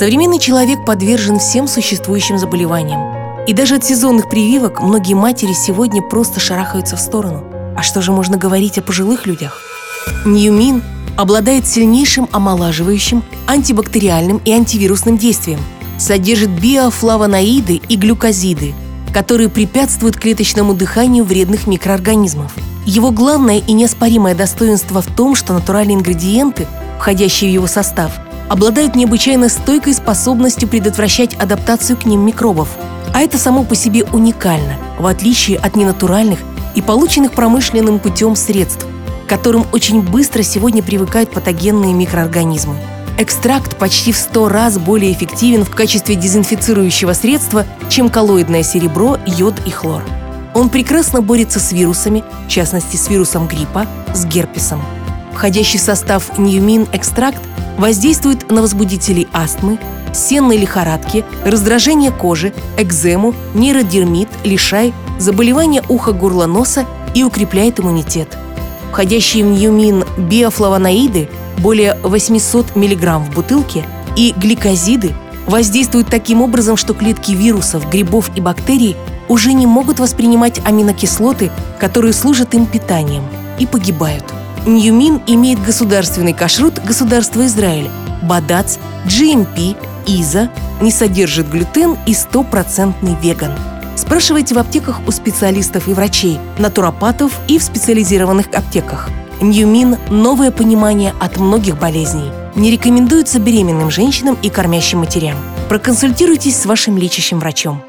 Современный человек подвержен всем существующим заболеваниям. И даже от сезонных прививок многие матери сегодня просто шарахаются в сторону. А что же можно говорить о пожилых людях? Ньюмин обладает сильнейшим омолаживающим, антибактериальным и антивирусным действием. Содержит биофлавоноиды и глюкозиды, которые препятствуют клеточному дыханию вредных микроорганизмов. Его главное и неоспоримое достоинство в том, что натуральные ингредиенты, входящие в его состав, обладают необычайно стойкой способностью предотвращать адаптацию к ним микробов. А это само по себе уникально, в отличие от ненатуральных и полученных промышленным путем средств, к которым очень быстро сегодня привыкают патогенные микроорганизмы. Экстракт почти в 100 раз более эффективен в качестве дезинфицирующего средства, чем коллоидное серебро, йод и хлор. Он прекрасно борется с вирусами, в частности с вирусом гриппа, с герпесом. Входящий в состав Ньюмин экстракт воздействует на возбудители астмы, сенной лихорадки, раздражение кожи, экзему, нейродермит, лишай, заболевания уха, горла, носа и укрепляет иммунитет. Входящие в Ньюмин биофлавоноиды более 800 мг в бутылке и гликозиды воздействуют таким образом, что клетки вирусов, грибов и бактерий уже не могут воспринимать аминокислоты, которые служат им питанием, и погибают. Ньюмин имеет государственный кашрут государства Израиль, БАДАЦ, GMP, ИЗА, не содержит глютен и стопроцентный веган. Спрашивайте в аптеках у специалистов и врачей, натуропатов и в специализированных аптеках. Ньюмин – новое понимание от многих болезней. Не рекомендуется беременным женщинам и кормящим матерям. Проконсультируйтесь с вашим лечащим врачом.